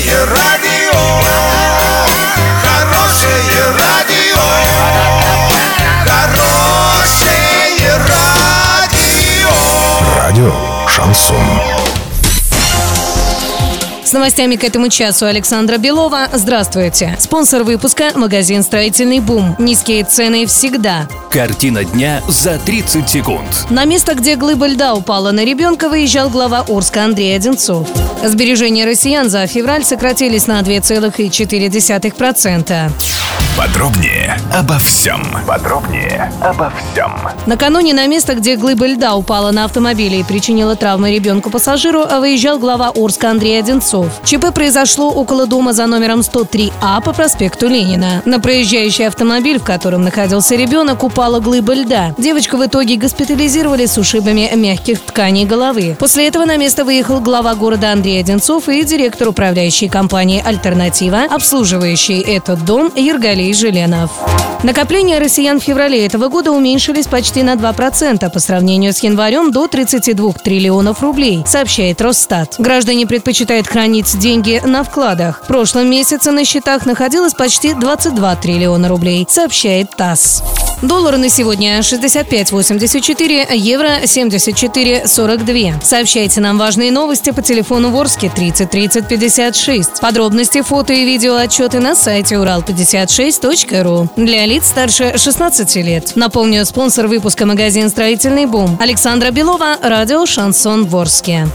Хорошее радио, хорошее радио, хорошее радио. Радио Шансон. С новостями к этому часу Александра Белова. Здравствуйте. Спонсор выпуска – магазин «Строительный бум». Низкие цены всегда. Картина дня за 30 секунд. На место, где глыба льда упала на ребенка, выезжал глава Орска Андрей Одинцов. Сбережения россиян за февраль сократились на 2,4%. Подробнее обо всем. Подробнее обо всем. Накануне на место, где глыба льда упала на автомобиле и причинила травмы ребенку-пассажиру, выезжал глава Орска Андрей Одинцов. ЧП произошло около дома за номером 103А по проспекту Ленина. На проезжающий автомобиль, в котором находился ребенок, упала глыба льда. Девочку в итоге госпитализировали с ушибами мягких тканей головы. После этого на место выехал глава города Андрей Одинцов и директор управляющей компании «Альтернатива», обслуживающий этот дом Ергалей Желенов. Накопления россиян в феврале этого года уменьшились почти на 2% по сравнению с январем до 32 триллионов рублей, сообщает Росстат. Граждане предпочитают хранить деньги на вкладах. В прошлом месяце на счетах находилось почти 22 триллиона рублей, сообщает ТАСС. Доллары на сегодня 65.84, евро 74.42. Сообщайте нам важные новости по телефону Ворске 30 30 56. Подробности, фото и видео отчеты на сайте урал56.ру. Для лиц старше 16 лет. Напомню, спонсор выпуска магазин «Строительный бум». Александра Белова, радио «Шансон Ворске».